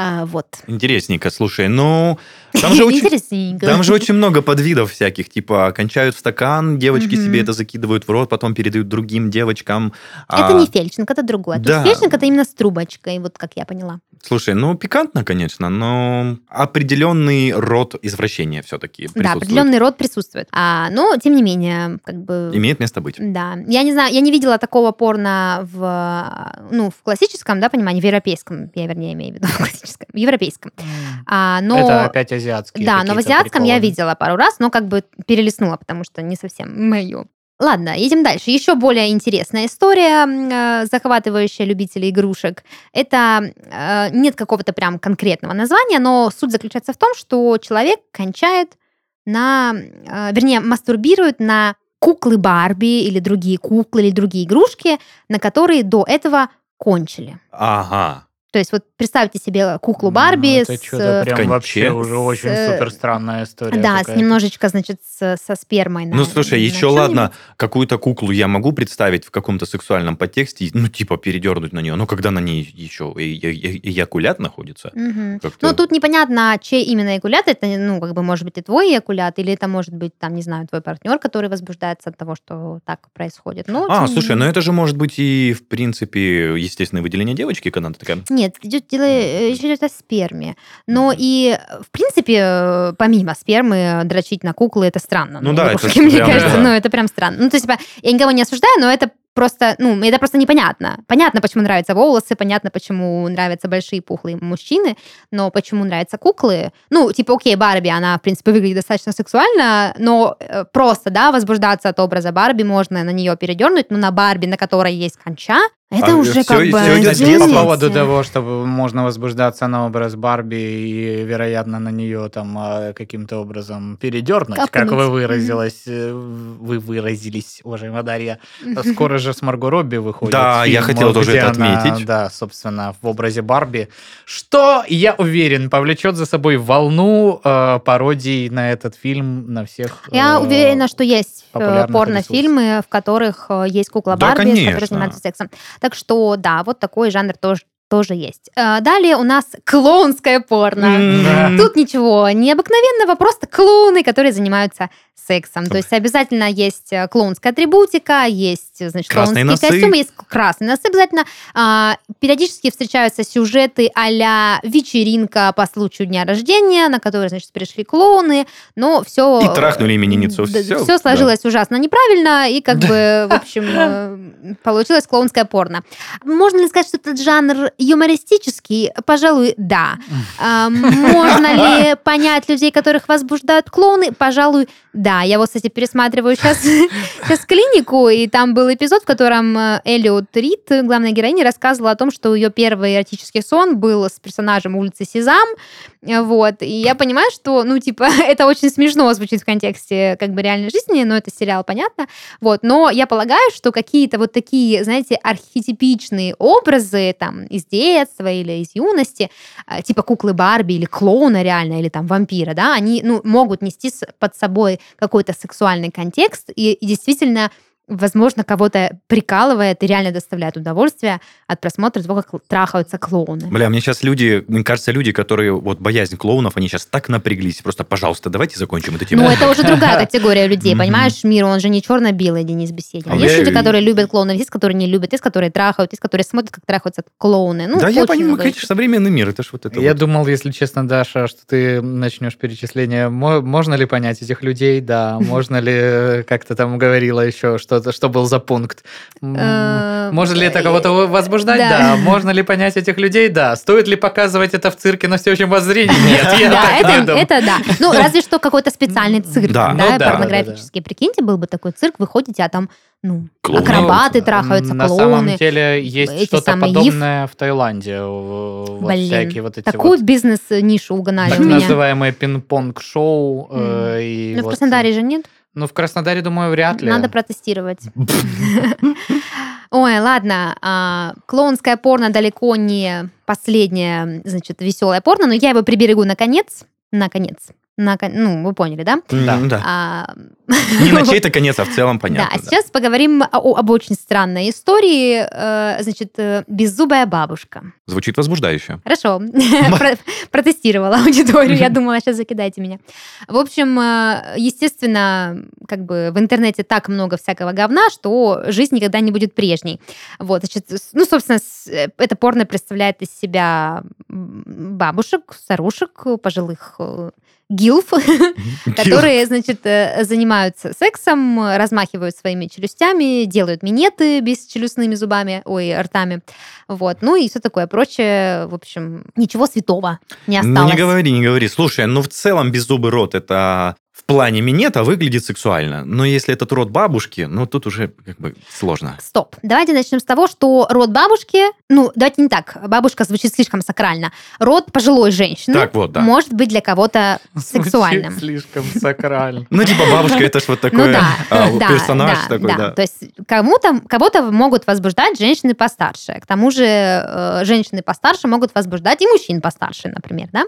А, вот. Интересненько, слушай, ну, там же очень... Там же очень много подвидов всяких, типа кончают в стакан, девочки Мгм. себе это закидывают в рот, потом передают другим девочкам. Это А, не фельдшинг, это другое. Тут да. фельдшинг это именно с трубочкой, вот как я поняла. Слушай, ну пикантно, конечно, но определенный род извращения все-таки Да, определенный род присутствует. А, но, тем не менее, как бы... Имеет место быть. Да, я не знаю, я не видела такого порно в, ну, в классическом, да, понимании, в европейском, я вернее имею в виду в классическом, в европейском. А, но... Это опять азиатские Да, но в азиатском я приколы. видела пару раз, но как бы перелистнула, потому что не совсем мое. Ладно, едем дальше. Еще более интересная история, э, захватывающая любителей игрушек. Это э, нет какого-то прям конкретного названия, но суть заключается в том, что человек кончает на, э, вернее, мастурбирует на куклы Барби или другие куклы или другие игрушки, на которые до этого кончили. Ага. То есть вот представьте себе куклу Ну, Барби Это с что-то прям Конче. вообще уже очень с- супер странная история. да, с какая-то. немножечко, значит, с- со спермой. на- Ну, слушай, на еще ладно, какую-то куклу я могу представить в каком-то сексуальном подтексте, ну, типа, передернуть на нее, но когда на ней еще и- и- и- эякулят находится, как-то... Ну, тут непонятно, чей именно экулят. Это, ну, как бы, может быть, и твой экулят, или это может быть, там, не знаю, твой партнер, который возбуждается от того, что так происходит. Ну, А, тем- слушай, ну это же может быть и, в принципе, естественное выделение девочки, когда она такая... нет, идет дело, э, речь идет о сперме. Но и, э, в принципе, э, помимо спермы, дрочить на куклы это странно. Ну да, это девушки, мне прям, кажется, да. ну это прям странно. Ну, то есть, типа, я никого не осуждаю, но это просто, ну, это просто непонятно. Понятно, почему нравятся волосы, понятно, почему нравятся большие пухлые мужчины, но почему нравятся куклы? Ну, типа, окей, Барби, она, в принципе, выглядит достаточно сексуально, но э, просто, да, возбуждаться от образа Барби, можно на нее передернуть, но на Барби, на которой есть конча, это А, уже всё- как бы... с Кстати, по поводу того, что можно возбуждаться на образ Барби и, вероятно, на нее там а, каким-то образом передернуть, как Капнуть. вы выразилась, э, вы выразились, уважаемая Дарья. Скоро же с Марго Робби выходит. Да, я фильм, хотел тоже это она, отметить. Да, собственно, в образе Барби. Что, я уверен, повлечет за собой волну э, пародий на этот фильм, на всех. Я э, уверена, что есть э, порнофильмы, в которых э, есть кукла Да, Барби, с которой занимаются сексом. Так что, да, вот такой жанр тоже, тоже есть. Э, Далее у нас клоунское порно. Да. Тут ничего необыкновенного, просто клоуны, которые занимаются сексом. То есть обязательно есть э, клоунская атрибутика, есть, значит, Красные клоунские носы. костюмы, есть красные носы обязательно. А, периодически встречаются сюжеты а-ля вечеринка по случаю дня рождения, на которой, значит, пришли клоуны, но все... И трахнули именинницу. Всё, Все сложилось ужасно неправильно, и как бы, в общем, э, получилось клоунское порно. Можно ли сказать, что этот жанр юмористический? Пожалуй, да. А, Можно ли понять людей, которых возбуждают клоуны? Пожалуй, да. Я вот, кстати, пересматриваю сейчас, сейчас клинику, и там был эпизод, в котором э, Эллиот Рид, главная героиня, рассказывала о том, что ее первый эротический сон был с персонажем улицы Сезам. Э, Вот. И я понимаю, что, ну, типа, это очень смешно звучит в контексте как бы реальной жизни, но это сериал, понятно. Вот. Но я полагаю, что какие-то вот такие, знаете, архетипичные образы там из детства или из юности, э, типа куклы Барби или клоуна реально, или там вампира, да, они, ну, могут нести под собой какой-то сексуальный контекст. И, и действительно возможно, кого-то прикалывает и реально доставляет удовольствие от просмотра того, как трахаются клоуны. Бля, мне сейчас люди, мне кажется, люди, которые вот боязнь клоунов, они сейчас так напряглись. Просто, пожалуйста, давайте закончим эту тему. Ну, это уже другая категория людей, понимаешь? Мир, он же не черно-белый, Денис Беседин. А Есть люди, которые любят клоунов, есть, которые не любят, есть, которые трахают, есть, которые смотрят, как трахаются клоуны. Ну, да, я понимаю, конечно, современный мир, это ж вот это Я думал, если честно, Даша, что ты начнешь перечисление. Мо- Можно ли понять этих людей? Да. Можно ли, э, как ты там говорила еще, что-то, что был за пункт? Э, Можно ли это кого-то возбуждать? Да. Да. Можно ли понять этих людей? Да. Стоит ли показывать это в цирке на всеобщем воззрении? Нет, я Да, так не это, думаю. это да. Ну, разве что какой-то специальный цирк, Да. да, Ну да, порнографический. Прикиньте, был бы такой цирк, вы ходите, а там, ну, Клоуны. акробаты Ну, трахаются, На клоуны. самом деле есть что-то подобное в Таиланде. Вот Блин, всякие вот эти Такую вот бизнес-нишу угнали так у меня. называемые пинг-понг-шоу. э, и Ну, в вот- Краснодаре же нет. Ну, в Краснодаре, думаю, вряд ли. Надо протестировать. Ой, ладно, а, клоунское порно далеко не последнее, значит, веселое порно, но я его приберегу наконец. Наконец. Нако- Ну, вы поняли, да? Да. Да. А, Не на чей-то конец, а в целом Да, понятно. а сейчас поговорим о- об очень странной истории. Э, Значит, э, беззубая бабушка. Звучит возбуждающе. Хорошо, Про- протестировала аудиторию. Я думала, сейчас закидайте меня. В общем, э, естественно, как бы в интернете так много всякого говна, что жизнь никогда не будет прежней. Вот, значит, ну, собственно, это порно представляет из себя бабушек, старушек, пожилых гилф, которые, значит, э, занимаются сексом, размахивают своими челюстями, делают минеты бесчелюстными зубами, ой, ртами. Вот. Ну и все такое прочее. В общем, ничего святого не Ну, осталось. не говори, не говори. Слушай, ну в целом беззубый рот это в плане минета выглядит сексуально. Но если этот рот бабушки, ну тут уже как бы сложно. Стоп. Давайте начнем с того, что род бабушки, ну, давайте не так, бабушка звучит слишком сакрально. Род пожилой женщины Так вот, да. может быть для кого-то Звучит сексуальным. слишком сакрально. Ну, типа бабушка, это ж вот такой ну а, да, персонаж да, такой, да. То есть кому-то, кого-то могут возбуждать женщины постарше. К тому же э, женщины постарше могут возбуждать и мужчин постарше, например, да?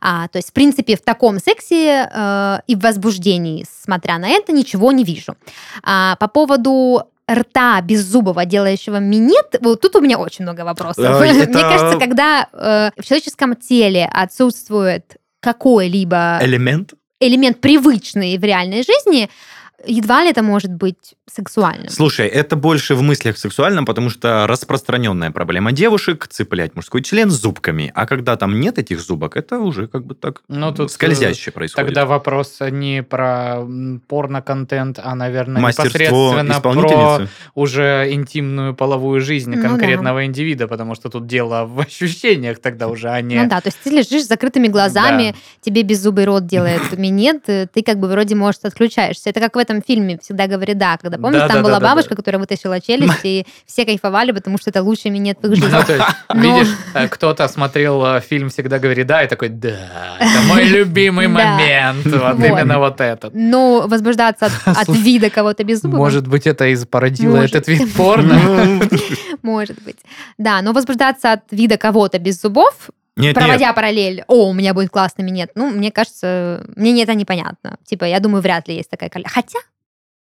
А, то есть, в принципе, в таком сексе э, и в возбуждении, смотря на это, ничего не вижу. А, по поводу рта беззубого, делающего минет, вот тут у меня очень много вопросов. Мне кажется, когда э, в человеческом теле отсутствует какой-либо Элемент? элемент привычный в реальной жизни, едва ли это может быть сексуальным. Слушай, это больше в мыслях сексуальном, потому что распространенная проблема девушек цеплять мужской член зубками. А когда там нет этих зубок, это уже как бы так Ну, тут, скользяще происходит. Тогда вопрос не про порно-контент, а, наверное, Мастерство непосредственно про уже интимную половую жизнь Ну да. конкретного индивида, потому что тут дело в ощущениях тогда уже, а не... Ну да, то есть ты лежишь с закрытыми глазами, тебе беззубый рот делает минет, э, ты как бы вроде, может, отключаешься. Это как в этом фильме «Всегда говори да», когда, помнишь, там была Да-да-да-да-да. бабушка, которая вытащила челюсть, и все кайфовали, потому что это лучший минет в их жизни. Ну, то есть, Но- видишь, э, кто-то смотрел э, фильм «Всегда говори да» и такой, да, это мой любимый Да. момент, вот именно вот этот. Но возбуждаться от, вида кого-то беззубого Может быть, это и породило Может. этот вид порно? Ну, может быть. Да, но возбуждаться от вида кого-то без зубов, Нет, нет. проводя параллель, о, у меня будет классный минет, ну, мне кажется, мне это непонятно. Типа, я думаю, вряд ли есть такая коллега. Хотя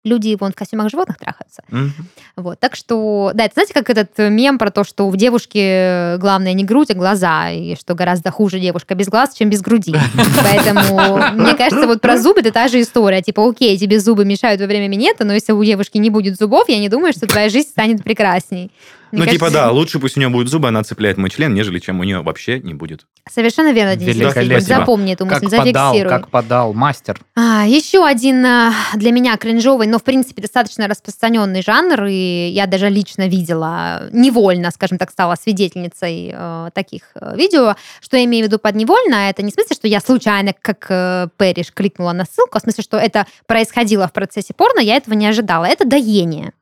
люди вон в костюмах животных трахаются. Мгм. Вот, так что, да, это знаете, как этот э, мем про то, что у девушки главное не грудь, а глаза, и что гораздо хуже девушка без глаз, чем без груди. Поэтому, мне кажется, вот про зубы это та же история. Типа, окей, тебе зубы мешают во время минета, но если у девушки не будет зубов, я не думаю, что твоя жизнь станет прекрасней. Мне Ну, типа, кажется, да, лучше пусть у нее будут зубы, она цепляет мой член, нежели чем у нее вообще не будет. Совершенно верно, Денис Алексеевич. Великолепно. Запомни эту мысль, Как подал, зафиксируй. как подал мастер. А, еще один а, для меня кринжовый, но в принципе достаточно распространенный жанр, и я даже лично видела, невольно, скажем так, стала свидетельницей э, таких э, видео. Что я имею в виду под невольно, это не в смысле, что я случайно, как э, Пэриш, кликнула на ссылку, а в смысле, что это происходило в процессе порно, я этого не ожидала. Это доение.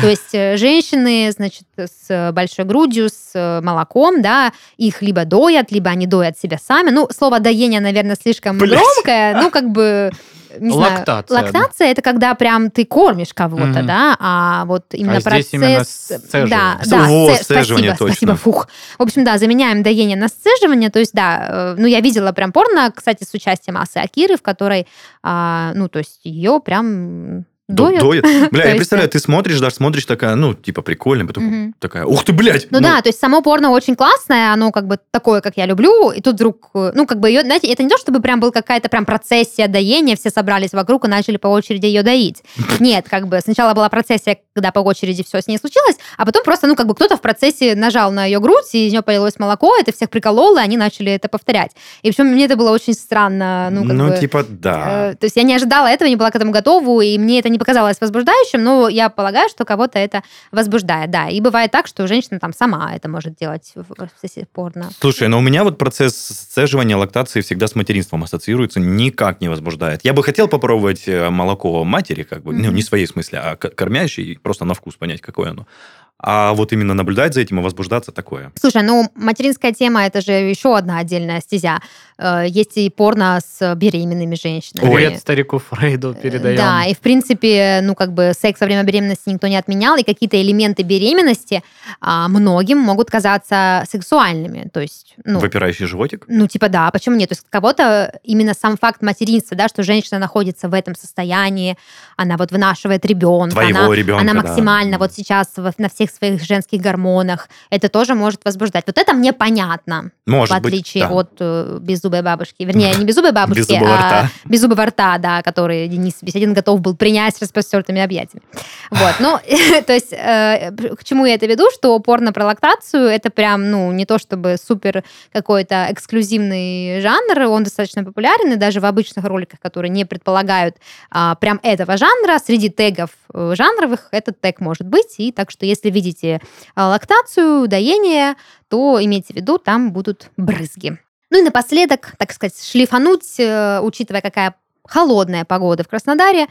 То есть э, женщины, значит, с большой грудью, с э, молоком, да, их либо доят, либо они доят себя сами. Ну, слово доение, наверное, слишком Блядь. громкое. Ну, как бы, не знаю. Лактация. Лактация это когда прям ты кормишь кого-то, Мгм. да, а вот именно А здесь процесс... именно сцеживание. Да, да, во, сце- сцеживание, спасибо, точно. спасибо, фух. В общем, да, заменяем доение на сцеживание, то есть, да, э, ну, я видела прям порно, кстати, с участием Асы Акиры, в которой, а, ну, то есть, ее прям доят. Доят. Бля, я представляю, ты смотришь, даже смотришь такая, ну, типа, прикольно, потом такая, ух ты, блядь! Ну, да, то есть само порно очень классное, оно как бы такое, как я люблю, и тут вдруг, э, ну как бы ее, знаете, это не то, чтобы прям был какая-то прям процессия доения, все собрались вокруг и начали по очереди ее доить. Нет, как бы сначала была процессия, когда по очереди все с ней случилось, а потом просто, ну как бы кто-то в процессе нажал на ее грудь, и из нее полилось молоко, это всех прикололо, и они начали это повторять. И причем мне это было очень странно, ну как бы... типа, да. Э, То есть я не ожидала этого, не была к этому готова, и мне это не показалось возбуждающим, но я полагаю, что кого-то это возбуждает, да. И бывает так, что женщина там сама это может делать в процессе порно. Слушай, но у меня вот процесс сцеживания лактации всегда с материнством ассоциируется, никак не возбуждает. Я бы хотел попробовать э, молоко матери, как бы, ну, Мгм. не своей смысле, а кормящей, просто на вкус понять, какое оно. А вот именно наблюдать за этим и возбуждаться такое. Слушай, ну материнская тема это же еще одна отдельная стезя. Э, Есть и порно с беременными женщинами. Привет старику Фрейду передаем. Да, и в принципе, ну как бы секс во время беременности никто не отменял, и какие-то элементы беременности а, многим могут казаться сексуальными. То есть, ну, Выпирающий животик? Ну, типа, да, почему нет? То есть кого-то именно сам факт материнства, да, что женщина находится в этом состоянии, она вот вынашивает ребенка, Твоего она, ребенка, она да. максимально вот сейчас во- на всех своих женских гормонах, это тоже может возбуждать. Вот это мне понятно, Может в отличие быть, да. от э, беззубой бабушки. Вернее, не беззубой бабушки, Беззубого а рта. беззубого рта, да, который Денис Беседин готов был принять с распростертыми объятиями. Вот, ну, то есть, э, к чему я это веду, что порно про лактацию это прям, ну, не то чтобы супер какой-то эксклюзивный жанр, он достаточно популярен, и даже в обычных роликах, которые не предполагают а, прям этого жанра, среди тегов э, жанровых этот тег может быть, и так что если видите а, лактацию, доение, то имейте в виду, там будут брызги. Ну и напоследок, так сказать, шлифануть, э, учитывая, какая холодная погода в Краснодаре,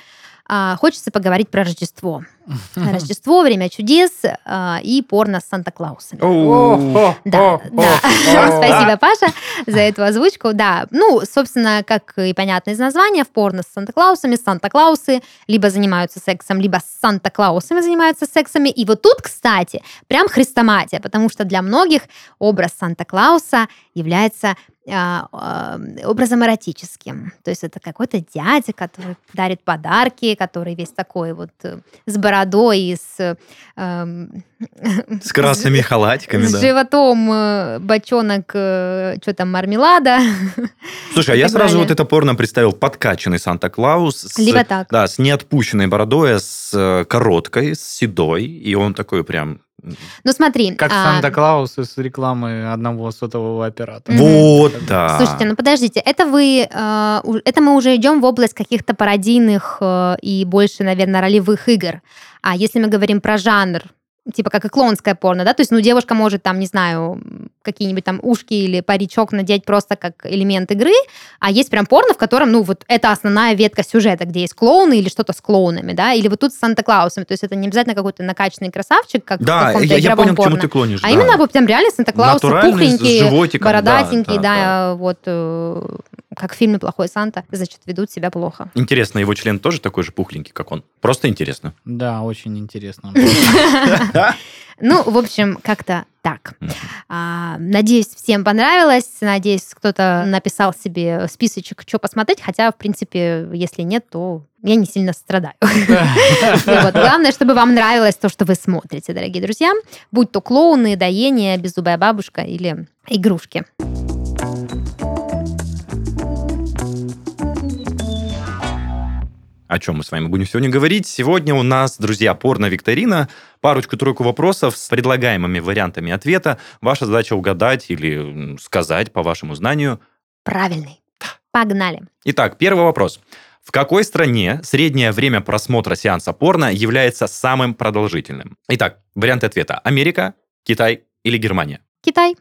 а, хочется поговорить про Рождество. Рождество, время чудес а, и порно с Санта-Клаусами. Оу. Да, да. Спасибо, Паша, за эту озвучку. Да, ну, собственно, как и понятно из названия, в порно с Санта-Клаусами Санта-Клаусы либо занимаются сексом, либо с Санта-Клаусами занимаются сексами. И вот тут, кстати, прям хрестоматия, потому что для многих образ Санта-Клауса является образом эротическим. То есть это какой-то дядя, который дарит подарки, который весь такой вот э, с бородой и с... С красными халатиками, с животом э, бочонок, что там, мармелада. Слушай, а я сразу вот это порно представил подкачанный Санта-Клаус. Либо так. Да, с неотпущенной бородой, а с э, короткой, с седой. И он такой прям... Ну смотри. Как а, Санта-Клаус из рекламы одного сотового оператора. Вот, да. Слушайте, ну подождите, это вы, у- это мы уже идем в область каких-то пародийных э, и больше, наверное, ролевых игр. А если мы говорим про жанр, типа как и клоунское порно, да, то есть, ну, девушка может там, не знаю, какие-нибудь там ушки или паричок надеть просто как элемент игры, а есть прям порно, в котором, ну, вот это основная ветка сюжета, где есть клоуны или что-то с клоунами, да, или вот тут с Санта-Клаусом, то есть это не обязательно какой-то накачанный красавчик, как в Да, каком-то я, я понял, к чему порно. ты клонишь. А да. именно вот прям реально Санта-Клаус Натуральный, с пухленький, животиком, да, да, да, да. вот э, как в фильме «Плохой Санта», значит, ведут себя плохо. Интересно, его член тоже такой же пухленький, как он? Просто интересно. Да, очень интересно. Ну, в общем, как-то так. А, надеюсь, всем понравилось. Надеюсь, кто-то написал себе списочек, что посмотреть. Хотя, в принципе, если нет, то я не сильно страдаю. Вот. Главное, чтобы вам нравилось то, что вы смотрите, дорогие друзья. Будь то клоуны, доение, беззубая бабушка или игрушки. О чем мы с вами будем сегодня говорить? Сегодня у нас, друзья, порно-викторина. Парочку-тройку вопросов с предлагаемыми вариантами ответа. Ваша задача угадать или сказать по вашему знанию. Правильный. Погнали. Итак, первый вопрос. В какой стране среднее время просмотра сеанса порно является самым продолжительным? Итак, варианты ответа. Америка, Китай или Германия? Китай.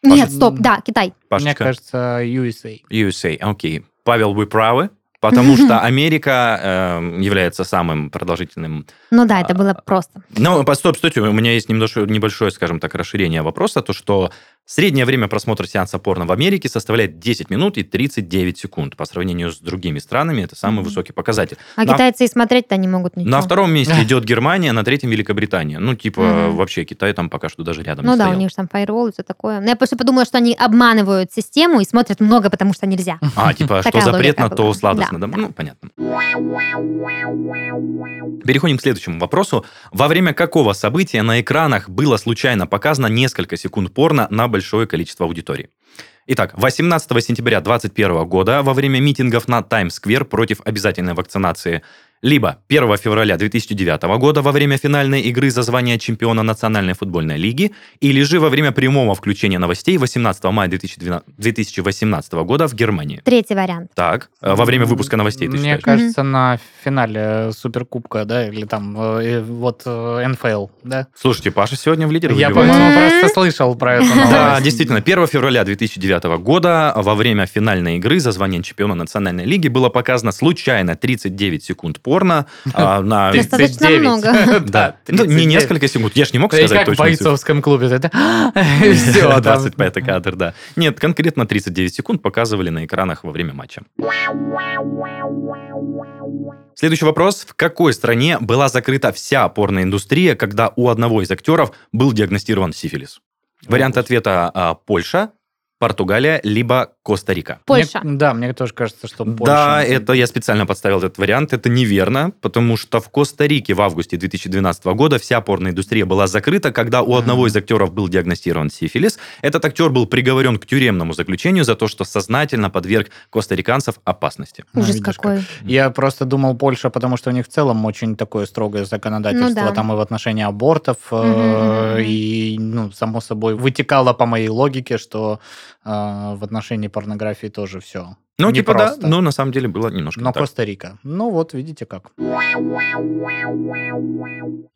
Паша. Нет, стоп, да, Китай. Мне Пашечка? кажется, USA. USA, окей. Павел, вы правы, потому что Америка э, является самым продолжительным Ну да, это было А, просто. Ну, стоп, стойте, у меня есть немножко, небольшое, скажем так, расширение вопроса, то что среднее время просмотра сеанса порно в Америке составляет 10 минут и 39 секунд. По сравнению с другими странами это самый высокий показатель. А На- китайцы и смотреть-то не могут ничего. На втором месте идет Германия, на третьем Великобритания. Ну, типа, Мгм. вообще Китай там пока что даже рядом Ну не да, у стоял. них же там фаервол и все такое. Но я просто подумала, что они обманывают систему и смотрят много, потому что нельзя. А, типа, что запретно, то сладостно. Ну, понятно. Переходим к следующему вопросу. Во время какого события на экранах было случайно показано несколько секунд порно на большое количество аудитории? Итак, 18 сентября 2021 года во время митингов на Таймс-сквер против обязательной вакцинации, либо 1 февраля 2009 года во время финальной игры за звание чемпиона Национальной футбольной лиги, или же во время прямого включения новостей 18 мая 2012 2018 года в Германии. Третий вариант. Так, э, во время выпуска новостей ты Мне считаешь? кажется, на финале Суперкубка, да, или там э, вот э, НФЛ, да? Слушайте, Паша сегодня в лидере Я, по-моему, просто слышал про это. Да, действительно, 1 февраля 2009 года во время финальной игры за звание чемпиона Национальной лиги было показано случайно 39 секунд порно а, на... Ты- Достаточно 39. много. Да, ну, не 39. несколько секунд, я ж не мог сказать как в точно. бойцовском клубе. Это все, 25 кадр, да. Нет, конкретно 39 секунд показывали на экранах во время матча. Следующий вопрос. В какой стране была закрыта вся порноиндустрия, когда у одного из актеров был диагностирован сифилис? Вариант ответа а, Польша, Португалия, либо Коста-Рика. Польша. Да, мне тоже кажется, что Польша. Да, это я специально подставил этот вариант. Это неверно, потому что в Коста-Рике в августе 2012 года вся порноиндустрия была закрыта, когда у одного из актеров был диагностирован сифилис. Этот актер был приговорен к тюремному заключению за то, что сознательно подверг костариканцев опасности. Ну, Ужас видишь, какой. Я просто думал Польша, потому что у них в целом очень такое строгое законодательство, Ну да. там и в отношении абортов, мгм. и, ну, само собой, вытекало по моей логике, что э, в отношении порнографии тоже все. Ну, типа да, Непросто. но на самом деле было немножко Но не. Коста-Рика. Ну вот, видите как.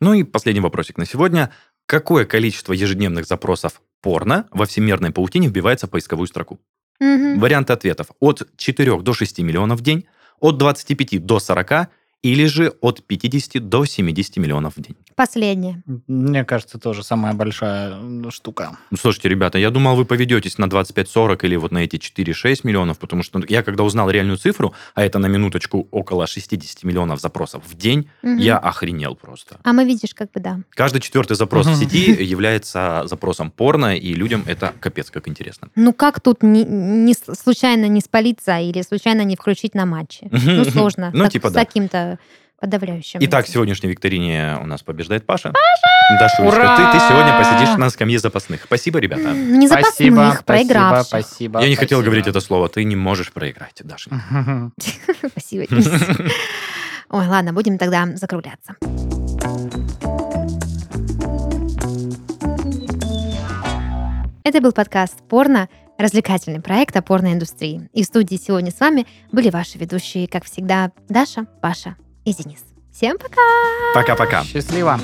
Ну и последний вопросик на сегодня. Какое количество ежедневных запросов порно во всемирной паутине вбивается в поисковую строку? Мгм. Варианты ответов. От 4 до 6 миллионов в день, от 25 до 40 или же от 50 до 70 миллионов в день. Последнее. Мне кажется, тоже самая большая штука. Ну, Слушайте, ребята, я думал, вы поведетесь на 25-40 или вот на эти 4-6 миллионов, потому что я когда узнал реальную цифру, а это на минуточку около 60 миллионов запросов в день, Мгм. я охренел просто. А мы, видишь, как бы да. Каждый четвертый запрос в Мгм. сети является запросом порно, и людям это капец как интересно. Ну как тут не, не случайно не спалиться или случайно не включить на матче? Ну сложно. Ну, Так- типа с да. таким-то подавляющим. Итак, в сегодняшней викторине у нас побеждает Паша. Паша! Дашулечка, Ура! ты, ты сегодня посидишь на скамье запасных. Спасибо, ребята. Не спасибо, запасных, спасибо, проигравших. спасибо. Я не хотел спасибо. говорить это слово. Ты не можешь проиграть, Даша. Спасибо. Ой, ладно, будем тогда закругляться. Это был подкаст «Порно», развлекательный проект о порноиндустрии. И в студии сегодня с вами были ваши ведущие, как всегда, Даша, Паша и Денис. Всем пока! Пока-пока. Счастливо.